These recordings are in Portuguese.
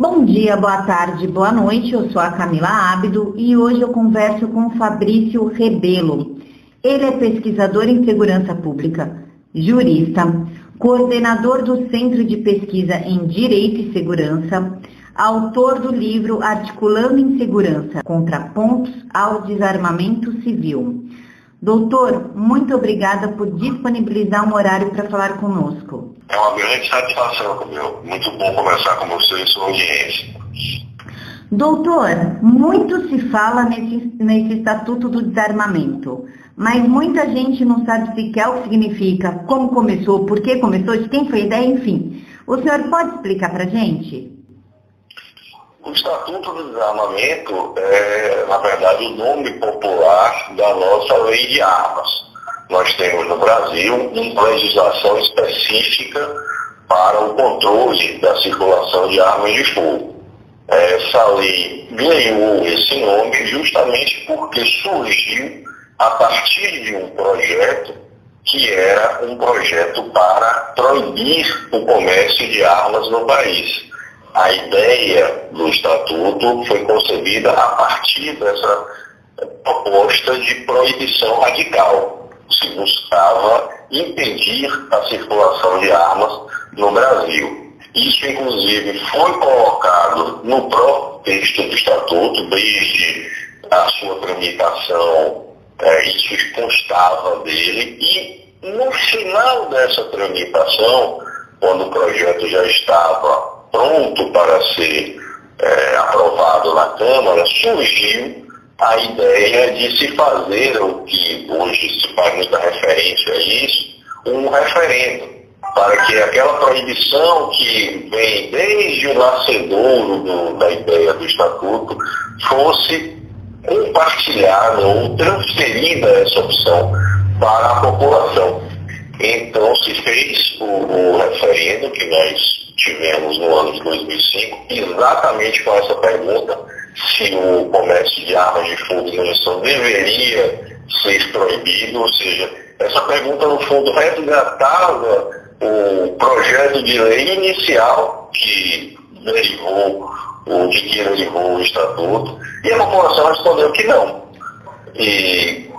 Bom dia, boa tarde, boa noite. Eu sou a Camila Ábido e hoje eu converso com Fabrício Rebelo. Ele é pesquisador em segurança pública, jurista, coordenador do Centro de Pesquisa em Direito e Segurança, autor do livro Articulando em Segurança, Contrapontos ao Desarmamento Civil. Doutor, muito obrigada por disponibilizar um horário para falar conosco. É uma grande satisfação, meu. Muito bom conversar com você e sua audiência. Doutor, muito se fala nesse, nesse Estatuto do Desarmamento, mas muita gente não sabe sequer o que significa, como começou, por que começou, de quem foi a ideia, enfim. O senhor pode explicar para a gente? O Estatuto do Desarmamento é, na verdade, o nome popular da nossa lei de armas. Nós temos no Brasil uma legislação específica para o controle da circulação de armas de fogo. Essa lei ganhou esse nome justamente porque surgiu a partir de um projeto que era um projeto para proibir o comércio de armas no país a ideia do estatuto foi concebida a partir dessa proposta de proibição radical. Se buscava impedir a circulação de armas no Brasil. Isso, inclusive, foi colocado no próprio texto do estatuto, desde a sua tramitação, é, isso constava dele, e no final dessa tramitação, quando o projeto já estava pronto para ser é, aprovado na Câmara, surgiu a ideia de se fazer o que hoje se faz muita referência a isso, um referendo, para que aquela proibição que vem desde o nascedouro do, da ideia do Estatuto fosse compartilhada ou transferida essa opção para a população. Então se fez o, o referendo que nós tivemos no ano de 2005, exatamente com essa pergunta, se o comércio de armas de fogo e munição deveria ser proibido, ou seja, essa pergunta no fundo resgatava o projeto de lei inicial que derivou, o de que derivou o estatuto, e a população respondeu que não. E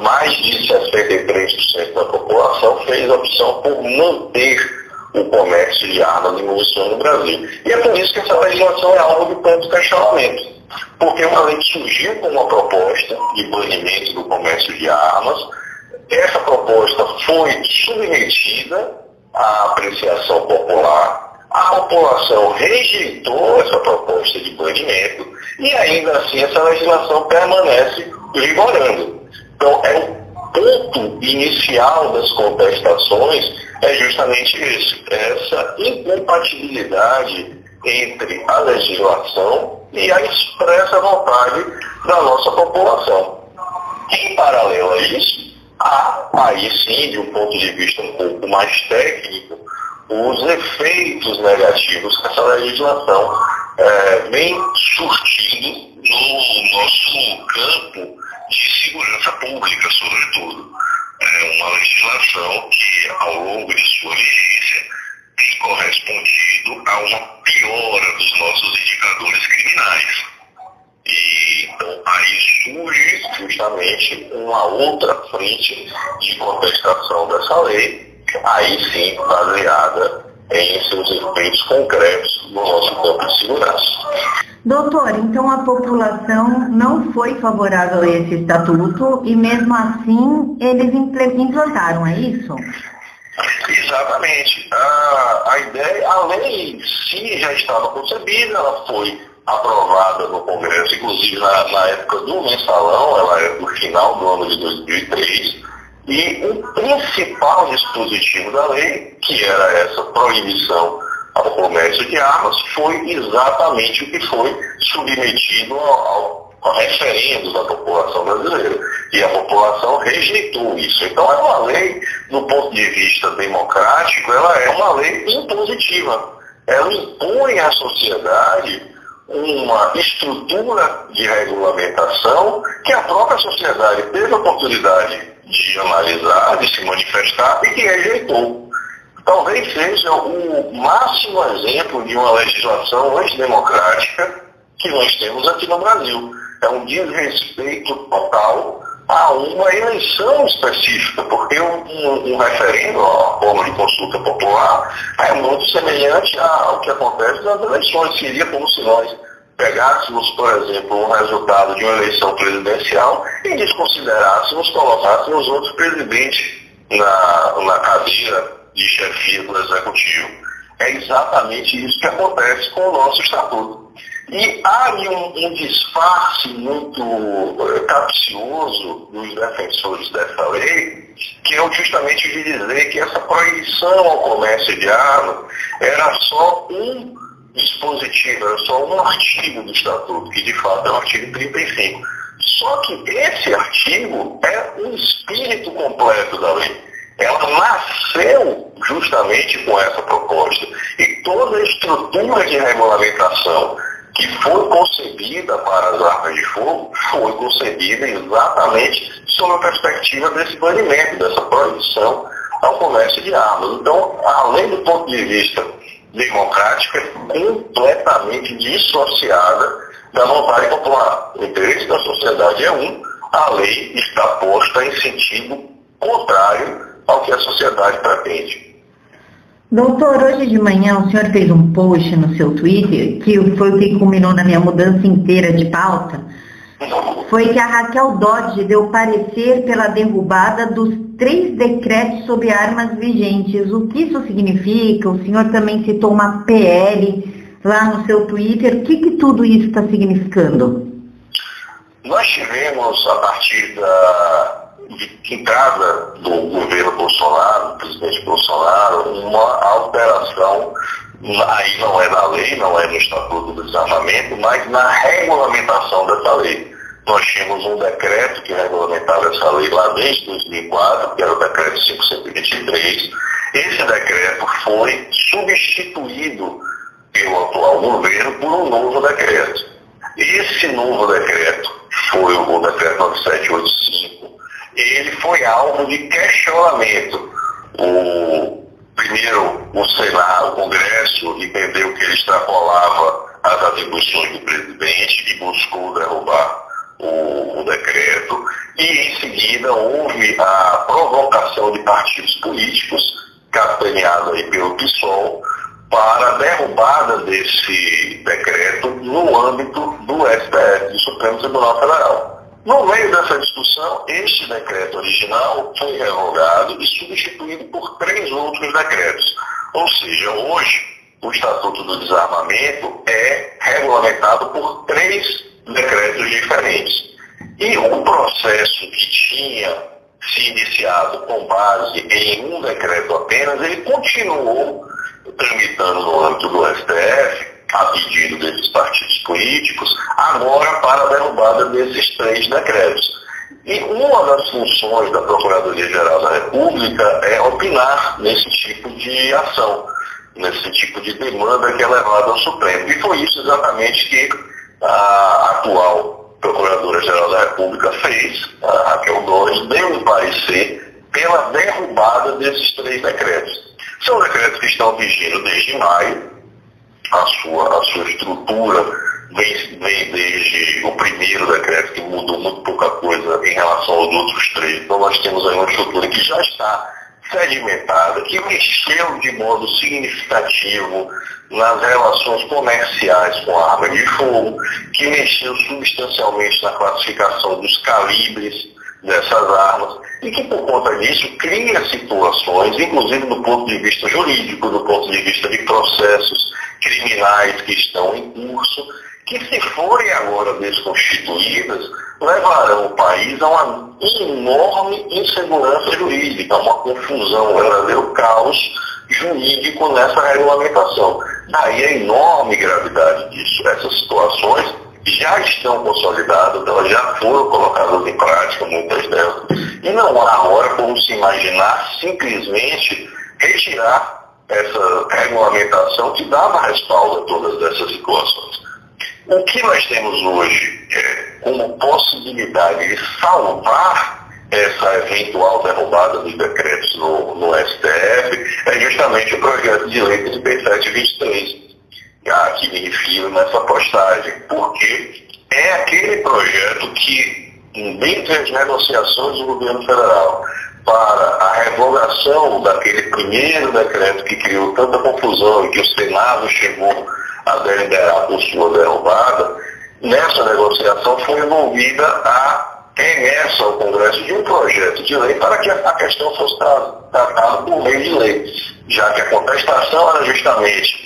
mais de 63% da população fez a opção por manter o comércio de armas e munições no Brasil. E é por isso que essa legislação é alvo de tanto questionamento. Porque uma lei surgiu com uma proposta de banimento do comércio de armas, essa proposta foi submetida à apreciação popular, a população rejeitou essa proposta de banimento e ainda assim essa legislação permanece vigorando. Então é o ponto inicial das contestações é justamente isso, essa incompatibilidade entre a legislação e a expressa vontade da nossa população. Em paralelo a isso, há aí sim, de um ponto de vista um pouco mais técnico, os efeitos negativos que essa legislação é, vem surtindo no nosso campo de segurança pública, sobretudo é uma legislação que, ao longo de sua vigência, tem correspondido a uma piora dos nossos indicadores criminais. E, então, aí surge justamente uma outra frente de contestação dessa lei, aí sim baseada em seus efeitos concretos no nosso campo de segurança. Doutor, então a população não foi favorável a esse estatuto e mesmo assim eles implantaram, é isso? Exatamente. A, a ideia, a lei sim já estava concebida, ela foi aprovada no Congresso, inclusive na, na época do mensalão, ela é do final do ano de 2003, e o principal dispositivo da lei, que era essa proibição ao comércio de armas foi exatamente o que foi submetido ao, ao referendo da população brasileira. E a população rejeitou isso. Então é uma lei, do ponto de vista democrático, ela é uma lei impositiva. Ela impõe à sociedade uma estrutura de regulamentação que a própria sociedade teve a oportunidade de analisar, de se manifestar e que rejeitou. talvez seja o máximo exemplo de uma legislação antidemocrática que nós temos aqui no Brasil. É um desrespeito total a uma eleição específica, porque um, um, referendo, a forma de consulta popular, é muito semelhante ao que acontece nas eleições. Seria como se nós pegássemos, por exemplo, o resultado de uma eleição presidencial e desconsiderássemos, colocássemos outros presidentes na, na cadeira de chefia do Executivo. É exatamente isso que acontece com o nosso Estatuto. E há um, um disfarce muito uh, capcioso dos defensores dessa lei, que eu justamente vi dizer que essa proibição ao comércio de armas era só um dispositivo, era só um artigo do Estatuto, que de fato é o artigo 35. Só que esse artigo é um espírito completo da lei. Ela nasceu justamente com essa proposta. E toda a estrutura de regulamentação que foi concebida para as armas de fogo foi concebida exatamente sob a perspectiva desse banimento, dessa proibição ao comércio de armas. Então, além do ponto de vista democrático, é completamente dissociada da vontade popular. O interesse da sociedade é um, a lei está posta em sentido contrário ao que a sociedade pretende. Doutor, hoje de manhã o senhor fez um post no seu Twitter, que foi o que culminou na minha mudança inteira de pauta, foi que a Raquel Dodge deu parecer pela derrubada dos três decretos sobre armas vigentes. O que isso significa? O senhor também citou uma PL lá no seu Twitter. O que, que tudo isso está significando? Nós tivemos, a partir da entrada do governo Bolsonaro, do presidente Bolsonaro, uma alteração, aí não é na lei, não é no Estatuto do Desarmamento, mas na regulamentação dessa lei. Nós tínhamos um decreto que regulamentava essa lei lá desde 2004, que era o decreto 523. Esse decreto foi substituído pelo atual governo por um novo decreto. Esse novo decreto foi o decreto 9785, ele foi alvo de questionamento. O, primeiro, o Senado, o Congresso, entendeu que ele extrapolava as atribuições do presidente e buscou derrubar o, o decreto. E, em seguida, houve a provocação de partidos políticos, capitaneado aí pelo PSOL, para a derrubada desse decreto no âmbito do STF, do Supremo Tribunal Federal. No meio dessa discussão, este decreto original foi revogado e substituído por três outros decretos. Ou seja, hoje, o Estatuto do Desarmamento é regulamentado por três decretos diferentes. E o processo que tinha se iniciado com base em um decreto apenas, ele continuou tramitando no âmbito do STF, a pedido desses partidos políticos, agora para a derrubada desses três decretos. E uma das funções da Procuradoria-Geral da República é opinar nesse tipo de ação, nesse tipo de demanda que é levada ao Supremo. E foi isso exatamente que a atual Procuradora-Geral da República fez, a Raquel Dores, deu um parecer pela derrubada desses três decretos. São decretos que estão vigindo desde maio, a sua, a sua estrutura vem, vem desde o primeiro decreto, que mudou muito pouca coisa em relação aos outros três. Então nós temos aí uma estrutura que já está sedimentada, que mexeu de modo significativo nas relações comerciais com a arma de fogo, que mexeu substancialmente na classificação dos calibres dessas armas, e que por conta disso cria situações, inclusive do ponto de vista jurídico, do ponto de vista de processos criminais que estão em curso, que se forem agora desconstituídas, levarão o país a uma enorme insegurança jurídica, uma confusão, um verdadeiro caos jurídico nessa regulamentação. Daí a enorme gravidade disso. Essas situações já estão consolidadas, elas já foram colocadas em prática, muitas delas. E não há agora como se imaginar simplesmente retirar essa regulamentação que dava respaldo a todas essas situações. O que nós temos hoje é, como possibilidade de salvar essa eventual derrubada dos decretos no, no STF é justamente o projeto de lei 3723, a que me refiro nessa postagem, porque é aquele projeto que, dentre as negociações do governo federal para a revogação daquele primeiro decreto que criou tanta confusão e que o Senado chegou a deliberar por sua derrubada, nessa negociação foi envolvida a remessa ao Congresso de um projeto de lei para que a questão fosse tratada por meio de lei, já que a contestação era justamente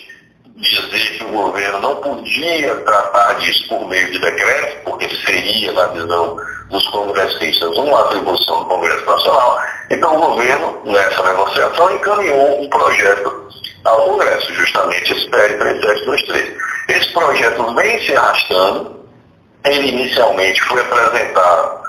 dizer que o governo não podia tratar disso por meio de decreto, porque seria, na visão dos congressistas, uma atribuição do Congresso Nacional. Então o governo, nessa negociação, encaminhou um projeto ao Congresso, justamente esse PL 3723. Esse projeto vem se arrastando, ele inicialmente foi apresentado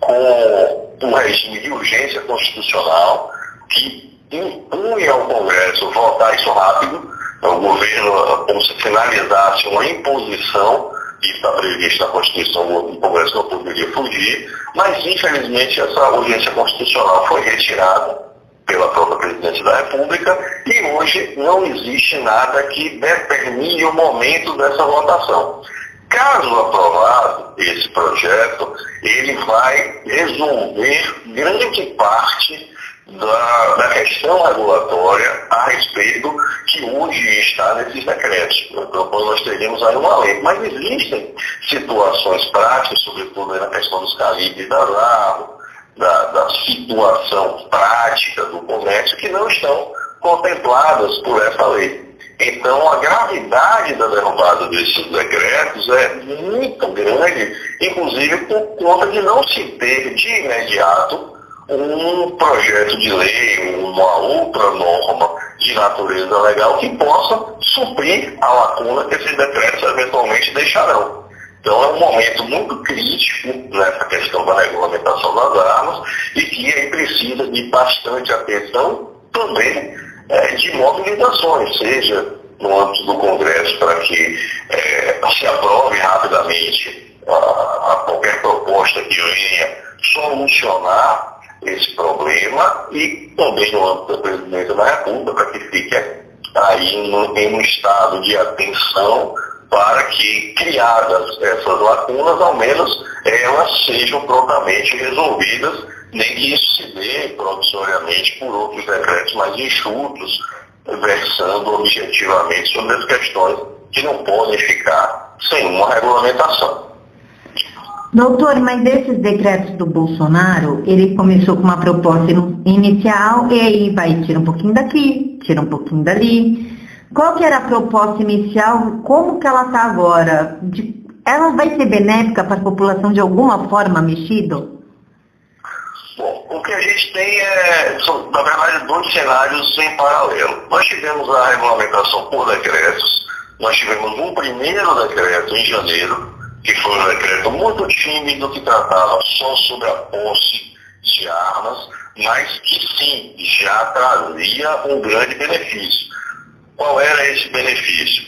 com um regime de urgência constitucional que impunha ao Congresso votar isso rápido, o governo, como se finalizasse uma imposição, que está previsto na Constituição, o Congresso não poderia fugir, mas infelizmente essa urgência constitucional foi retirada pela própria Presidência da República e hoje não existe nada que determine o momento dessa votação. Caso aprovado esse projeto, ele vai resolver grande parte da, da, questão regulatória a respeito que hoje está nesses decretos. Então, nós teríamos aí uma lei. Mas existem situações práticas, sobretudo na questão dos calibres das armas, da, da situação prática do comércio, que não estão contempladas por essa lei. Então, a gravidade da derrubada desses decretos é muito grande, inclusive por conta de não se ter de imediato um projeto de lei, uma outra norma de natureza legal que possa suprir a lacuna que esses decretos eventualmente deixarão. Então é um momento muito crítico nessa questão da regulamentação das armas e que aí precisa de bastante atenção também é, de mobilizações, seja no âmbito do Congresso, para que é, se aprove rapidamente a, a qualquer proposta que venha solucionar esse problema e também no âmbito da presidência da República, para que fique aí no, em um estado de atenção para que, criadas essas lacunas, ao menos elas sejam prontamente resolvidas, nem que isso se dê provisoriamente por outros decretos mais enxutos, versando objetivamente sobre as questões que não podem ficar sem uma regulamentação. Doutor, mas desses decretos do Bolsonaro, ele começou com uma proposta inicial e aí vai tira um pouquinho daqui, tira um pouquinho dali. Qual que era a proposta inicial? Como que ela está agora? De, ela vai ser benéfica para a população de alguma forma mexida? Bom, o que a gente tem é, são, na verdade, dois cenários em paralelo. Nós tivemos a regulamentação por decretos, nós tivemos um primeiro decreto em janeiro, que foi um decreto muito tímido, que tratava só sobre a posse de armas, mas que sim, já trazia um grande benefício. Qual era esse benefício?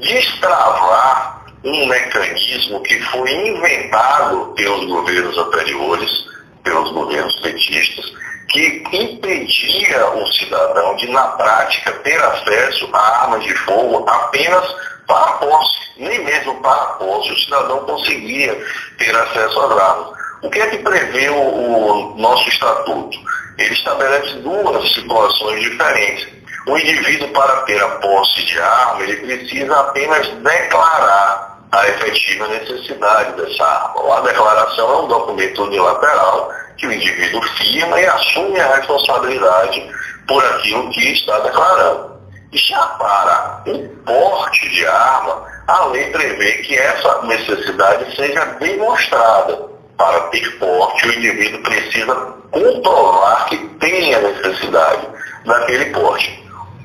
Destravar um mecanismo que foi inventado pelos governos anteriores, pelos governos petistas, que impedia o cidadão de, na prática, ter acesso a armas de fogo apenas para posse. Nem mesmo para posse o cidadão conseguia ter acesso às armas. O que é que prevê o, o nosso estatuto? Ele estabelece duas situações diferentes. O indivíduo, para ter a posse de arma, ele precisa apenas declarar a efetiva necessidade dessa arma. A declaração é um documento unilateral que o indivíduo firma e assume a responsabilidade por aquilo que está declarando. Já para o porte de arma, a lei prevê que essa necessidade seja demonstrada. Para ter porte, o indivíduo precisa comprovar que tem a necessidade daquele porte.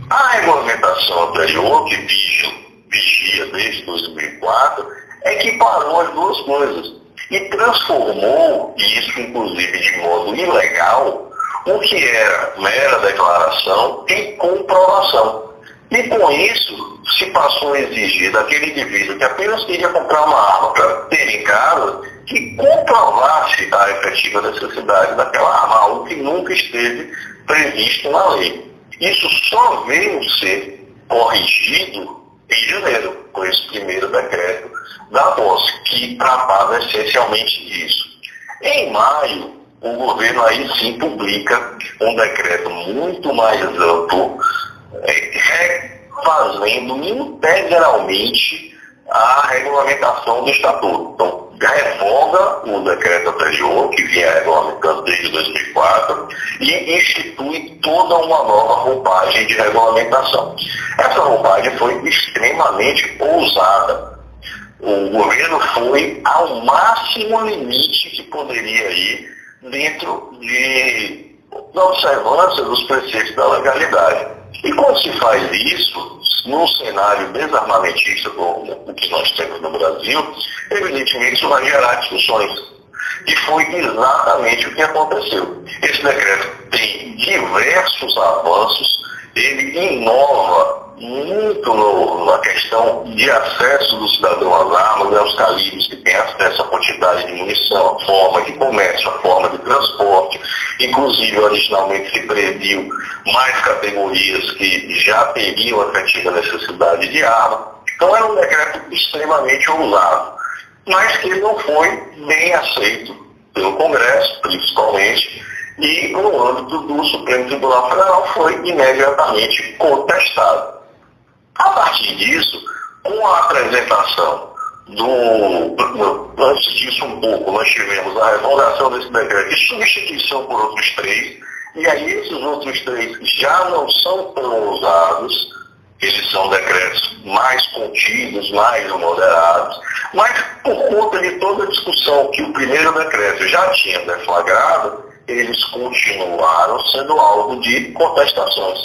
A regulamentação anterior, que vigia desde 2004, equiparou as duas coisas e transformou, isso inclusive de modo ilegal, o que era mera declaração em comprovação. E com isso, se passou a exigir daquele indivíduo que apenas queria comprar uma arma para ter em casa, que comprovasse a efetiva necessidade daquela arma, algo que nunca esteve previsto na lei. Isso só veio ser corrigido em janeiro, com esse primeiro decreto da posse, que tratava essencialmente disso. Em maio, o governo aí sim publica um decreto muito mais amplo, refazendo integralmente a regulamentação do Estatuto. Então, revoga o decreto anterior, que vinha regulamentando desde 2004, e institui toda uma nova roupagem de regulamentação. Essa roupagem foi extremamente ousada. O governo foi ao máximo limite que poderia ir dentro de, da observância dos preceitos da legalidade. E quando se faz isso, num cenário desarmamentista como o que nós temos no Brasil, evidentemente isso vai gerar discussões. E foi exatamente o que aconteceu. Esse decreto tem diversos avanços, ele inova muito no, na questão de acesso do cidadão às armas, aos calibres que tem acesso à quantidade de munição, a forma de comércio, a forma de transporte. Inclusive, originalmente se previu mais categorias que já teriam efetiva necessidade de arma. Então era um decreto extremamente ousado, mas que não foi bem aceito pelo Congresso, principalmente, e no âmbito do Supremo Tribunal Federal foi imediatamente contestado. A partir disso, com a apresentação do. Antes disso, um pouco, nós tivemos a revogação desse decreto e substituição por outros três, e aí esses outros três já não são tão ousados, eles são decretos mais contidos, mais moderados, mas por conta de toda a discussão que o primeiro decreto já tinha deflagrado, eles continuaram sendo alvo de contestações.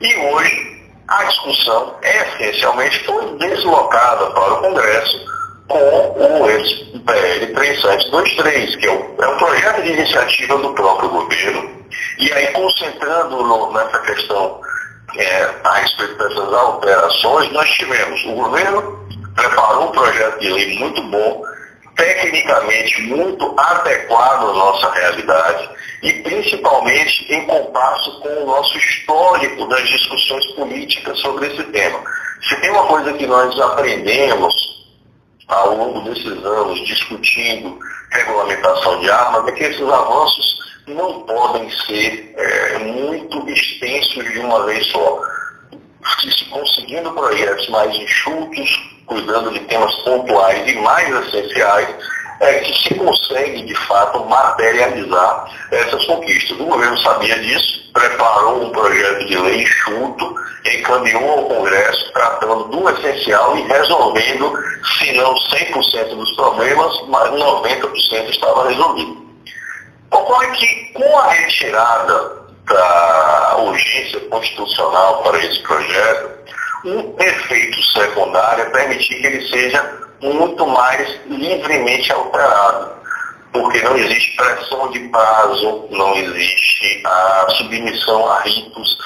E hoje, a discussão essencialmente foi deslocada para o Congresso com o PL 3723, que é um, é projeto de iniciativa do próprio governo, e aí concentrando no, nessa questão é, a respeito dessas alterações, nós tivemos o governo preparou um projeto de lei muito bom, tecnicamente muito adequado à nossa realidade, e principalmente em compasso com o nosso histórico das discussões políticas sobre esse tema. Se tem uma coisa que nós aprendemos ao longo desses anos discutindo regulamentação de armas é que esses avanços não podem ser é, muito extensos de uma vez só. Se conseguindo projetos mais enxutos, cuidando de temas pontuais e mais essenciais, é que se consegue, de fato, materializar essas conquistas. O governo sabia disso, preparou um projeto de lei enxuto, encaminhou ao Congresso, tratando do essencial e resolvendo, se não 100% dos problemas, mas 90% estava resolvido. Ocorre que, com a retirada da urgência constitucional para esse projeto, um efeito secundário é permitir que ele seja muito mais livremente alterado, porque não existe pressão de prazo, não existe a submissão a ritos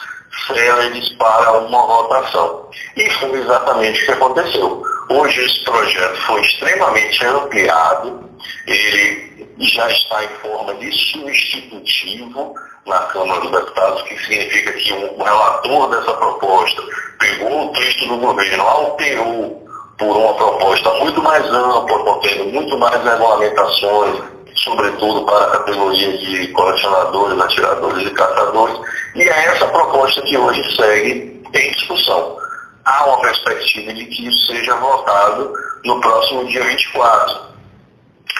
céleres para uma votação. E foi exatamente o que aconteceu. Hoje esse projeto foi extremamente ampliado, ele já está em forma de substitutivo na Câmara dos Deputados, que significa que o relator dessa proposta pegou o texto do governo, alterou por uma proposta muito mais ampla, contendo muito mais regulamentações, sobretudo para a categoria de colecionadores, atiradores e caçadores, e é essa proposta que hoje segue em discussão. Há uma perspectiva de que isso seja votado no próximo dia 24,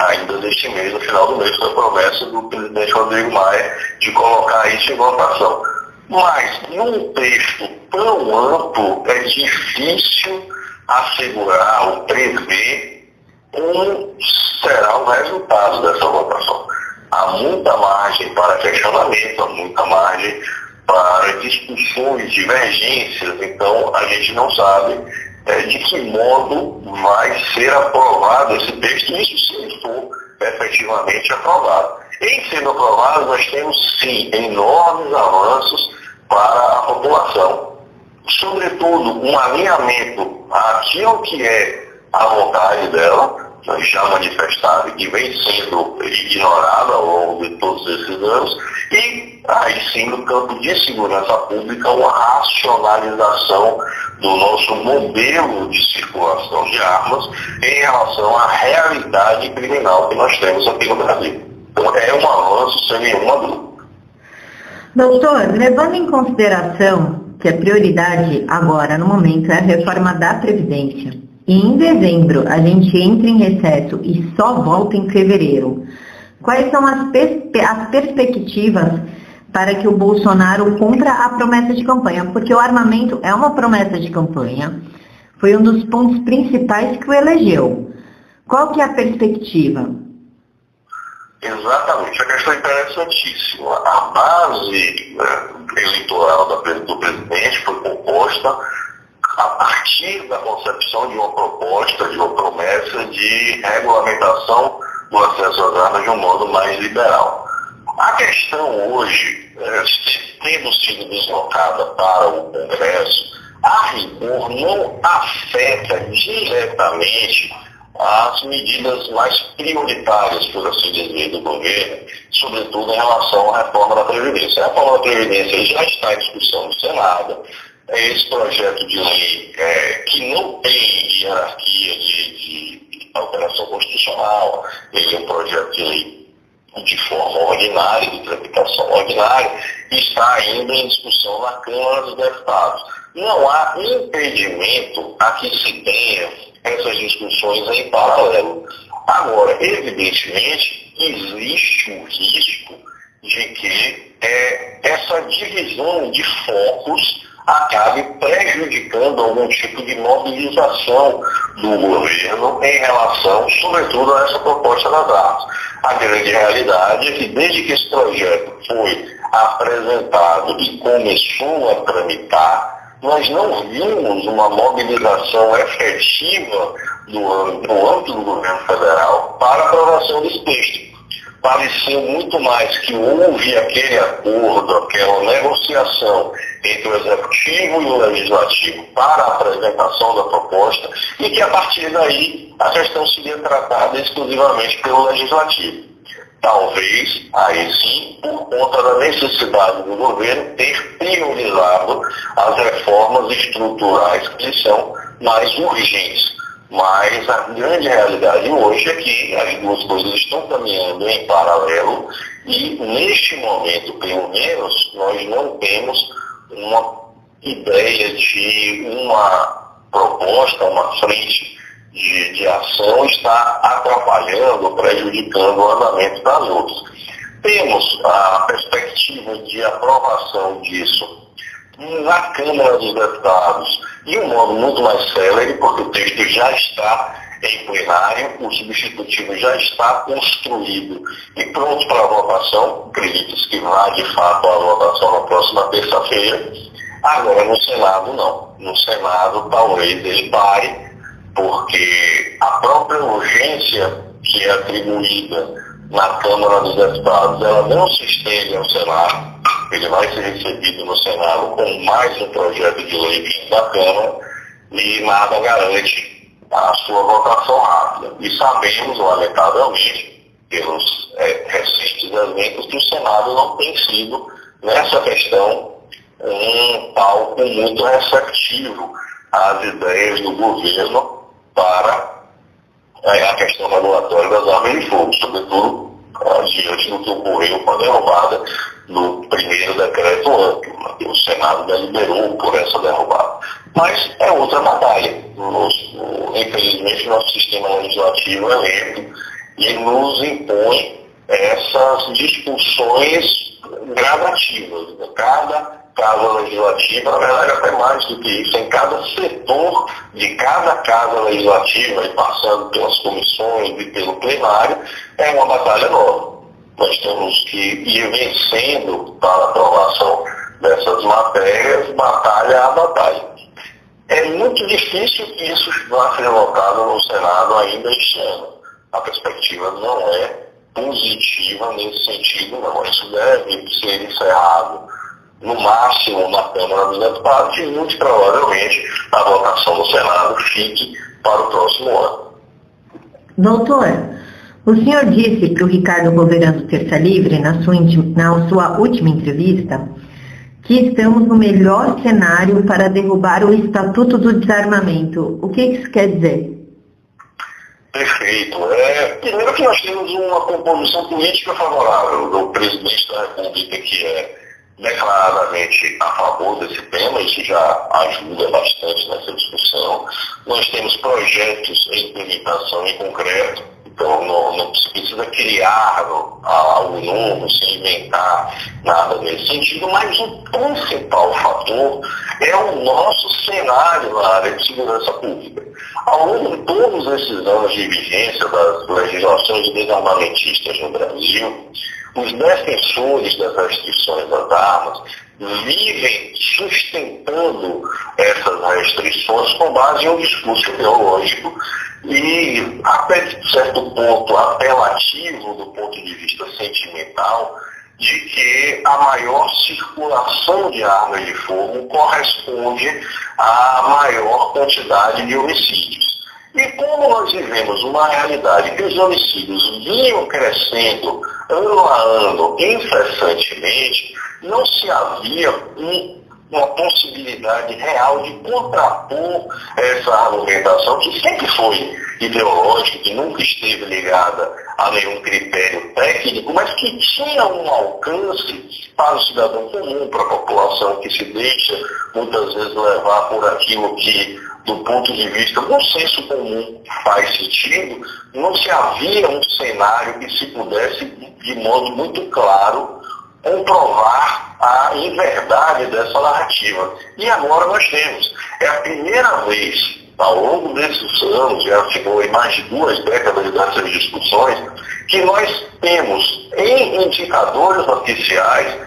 ainda deste mês, no final do mês, com a promessa do presidente Rodrigo Maia de colocar isso em votação. Mas, num texto tão amplo, é difícil assegurar ou prever como será o resultado dessa votação. Há muita margem para questionamento, há muita margem para discussões, divergências, então a gente não sabe é, de que modo vai ser aprovado esse texto, isso se for efetivamente aprovado. Em sendo aprovado, nós temos sim enormes avanços para a população sobretudo, um alinhamento àquilo que é a vontade dela, já manifestada e que vem sendo ignorada ao longo de todos esses anos, e aí sim no campo de segurança pública uma racionalização do nosso modelo de circulação de armas em relação à realidade criminal que nós temos aqui no Brasil. Então é um avanço sem nenhuma dúvida. Doutor, levando em consideração que a prioridade agora, no momento, é a reforma da Previdência, em dezembro a gente entra em recesso e só volta em fevereiro. Quais são as, as perspectivas para que o Bolsonaro cumpra a promessa de campanha? Porque o armamento é uma promessa de campanha, foi um dos pontos principais que o elegeu. Qual que é a perspectiva? Exatamente, a questão é interessantíssima. A base né, eleitoral do presidente foi composta a partir da concepção de uma proposta, de uma promessa de regulamentação do acesso às armas de um modo mais liberal. A questão hoje, é, tendo sido deslocada para o Congresso, a rigor não afeta diretamente as medidas mais prioritárias, por assim dizer, do governo, sobretudo em relação à reforma da Previdência. A reforma da Previdência já está em discussão no Senado, esse projeto de lei é, que não tem hierarquia de, de alteração constitucional, ele é um projeto de lei de forma ordinária, de tramitação ordinária, está ainda em discussão na Câmara dos Deputados. Não há impedimento a que se tenha essas discussões em paralelo. Agora, evidentemente, existe o risco de que é, essa divisão de focos acabe prejudicando algum tipo de mobilização do governo em relação, sobretudo, a essa proposta das armas. A grande realidade é que desde que esse projeto foi apresentado e começou a tramitar, nós não vimos uma mobilização efetiva no, no âmbito do governo federal para aprovação desse texto pareceu muito mais que houve aquele acordo, aquela negociação entre o Executivo e o Legislativo para a apresentação da proposta e que a partir daí a questão seria tratada exclusivamente pelo Legislativo. Talvez, aí sim, por conta da necessidade do governo ter priorizado as reformas estruturais que são mais urgentes mas a grande realidade hoje é que as duas coisas estão caminhando em paralelo e, neste momento, pelo menos, nós não temos uma ideia de uma proposta, uma frente de, de ação está atrapalhando, prejudicando o andamento das outras. Temos a perspectiva de aprovação disso na Câmara dos Deputados de um modo muito mais célere, porque o texto já está em plenário, o substitutivo já está construído e pronto para votação, acredito que vai de fato a votação na próxima terça-feira. Agora no Senado não. No Senado talvez ele pare, porque a própria urgência que é atribuída na Câmara dos Deputados, ela não se estende ao Senado, ele vai ser recebido no Senado com mais um projeto de lei da Câmara e nada garante a sua votação rápida. E sabemos, lamentavelmente, pelos é, recentes eventos, que o Senado não tem sido, nessa questão, um palco muito receptivo às ideias do governo para é, a questão regulatória das armas de fogo, sobretudo diante do que ocorreu com a derrubada no primeiro decreto amplo, que o Senado deliberou por essa derrubada. Mas é outra batalha. Infelizmente, nosso sistema legislativo é lento e nos impõe essas discussões gradativas. Cada casa legislativa, na verdade até mais do que isso, em cada setor de cada casa legislativa, e passando pelas comissões e pelo plenário, é uma batalha nova. Nós temos que ir vencendo para a aprovação dessas matérias, batalha a batalha. É muito difícil que isso vá ser votado no Senado ainda este ano. A perspectiva não é positiva nesse sentido, não. Isso deve ser encerrado no máximo na Câmara dos Deputados e muito provavelmente a votação no Senado fique para o próximo ano. Doutor, o senhor disse para o Ricardo Governo Terça Livre, na sua, na sua última entrevista, que estamos no melhor cenário para derrubar o Estatuto do Desarmamento. O que isso quer dizer? Perfeito. É, primeiro que nós temos uma composição política favorável do presidente da República, que é declaradamente a favor desse tema, isso já ajuda bastante nessa discussão. Nós temos projetos em implementação em concreto, então não, não precisa criar algo novo, se inventar nada nesse sentido, mas o principal fator é o nosso cenário na área de segurança pública. Ao longo de todos esses anos de vigência das legislações desarmamentistas no Brasil, os defensores das restrições às armas vivem sustentando essas restrições com base em um discurso ideológico e, até certo ponto, apelativo do ponto de vista sentimental, de que a maior circulação de armas de fogo corresponde à maior quantidade de homicídios. E como nós vivemos uma realidade que os homicídios vinham crescendo ano a ano, incessantemente, não se havia um, uma possibilidade real de contrapor essa argumentação, que sempre foi ideológica, que nunca esteve ligada a nenhum critério técnico, mas que tinha um alcance para o cidadão comum, para a população que se deixa muitas vezes levar por aquilo que, do ponto de vista do senso comum, faz sentido, não se havia um cenário que se pudesse, de modo muito claro, comprovar a inverdade dessa narrativa. E agora nós temos. É a primeira vez ao longo desses anos, já ficou em mais de duas décadas dessas discussões, que nós temos em indicadores oficiais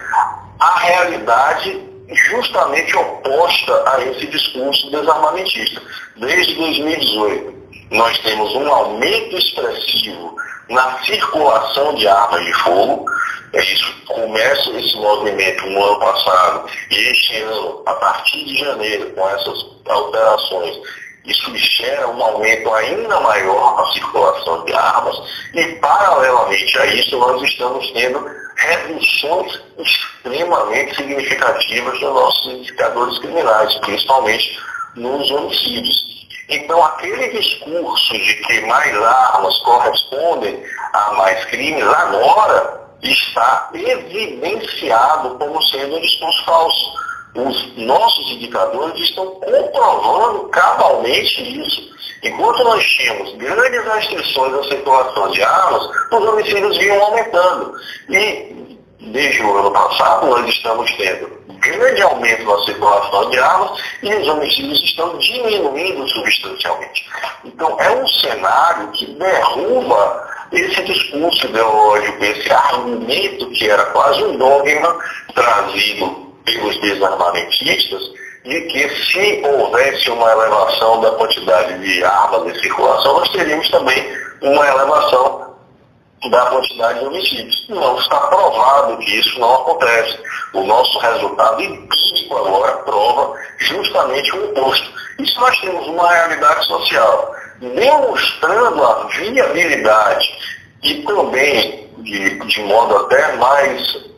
a realidade justamente oposta a esse discurso desarmamentista. Desde 2018, nós temos um aumento expressivo na circulação de armas de fogo, é isso começa esse movimento no ano passado e este ano, a partir de janeiro, com essas alterações, isso gera um aumento ainda maior na circulação de armas e, paralelamente a isso, nós estamos tendo reduções extremamente significativas dos nossos indicadores criminais, principalmente nos homicídios. Então, aquele discurso de que mais armas correspondem a mais crimes, agora está evidenciado como sendo um discurso falso os nossos indicadores estão comprovando cabalmente isso. Enquanto nós tínhamos grandes restrições à circulação de armas, os homicídios vinham aumentando. E desde o ano passado nós estamos tendo grande aumento na circulação de armas e os homicídios estão diminuindo substancialmente. Então é um cenário que derruba esse discurso ideológico, esse argumento que era quase um dogma trazido pelos desarmamentistas de que se houvesse uma elevação da quantidade de armas em circulação, nós teríamos também uma elevação da quantidade de homicídios. Não está provado que isso não acontece. O nosso resultado empírico agora prova justamente o oposto. Isso nós temos uma realidade social, demonstrando a viabilidade e também, de, de modo até mais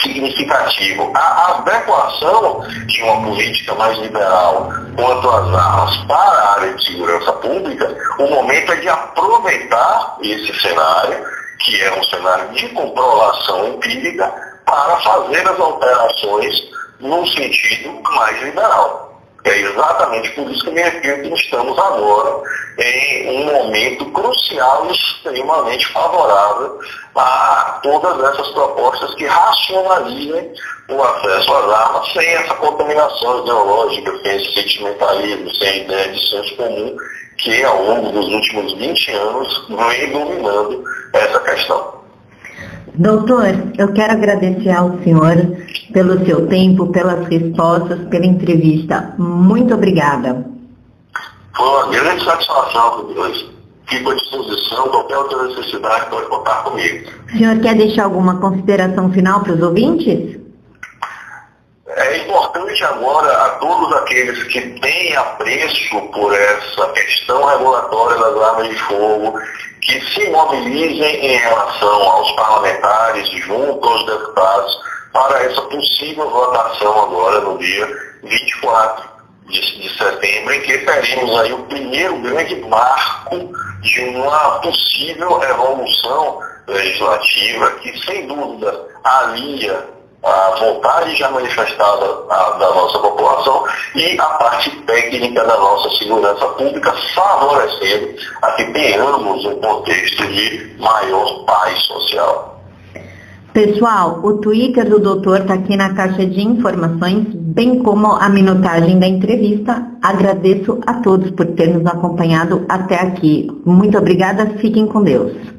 significativo. A adequação de uma política mais liberal quanto às armas para a área de segurança pública, o momento é de aproveitar esse cenário, que é um cenário de comprovação empírica, para fazer as alterações num sentido mais liberal. É exatamente por isso que me refiro que estamos agora em um momento crucial e extremamente favorável a todas essas propostas que racionalizem o acesso às armas sem essa contaminação ideológica, sem esse sentimentalismo, sem a ideia de senso comum que ao longo dos últimos 20 anos vem dominando essa questão. Doutor, eu quero agradecer ao senhor pelo seu tempo, pelas respostas, pela entrevista. Muito obrigada. Foi uma grande satisfação, Deus. Fico à disposição, qualquer outra necessidade pode contar comigo. O senhor quer deixar alguma consideração final para os ouvintes? Agora a todos aqueles que têm apreço por essa questão regulatória das armas de fogo, que se mobilizem em relação aos parlamentares junto aos deputados para essa possível votação agora no dia 24 de, de setembro, em que teremos aí o primeiro grande marco de uma possível revolução legislativa que, sem dúvida, alia a vontade já manifestada da nossa população e a parte técnica da nossa segurança pública, favorecendo a que tenhamos um contexto de maior paz social. Pessoal, o Twitter do doutor está aqui na caixa de informações, bem como a minutagem da entrevista. Agradeço a todos por ter nos acompanhado até aqui. Muito obrigada, fiquem com Deus.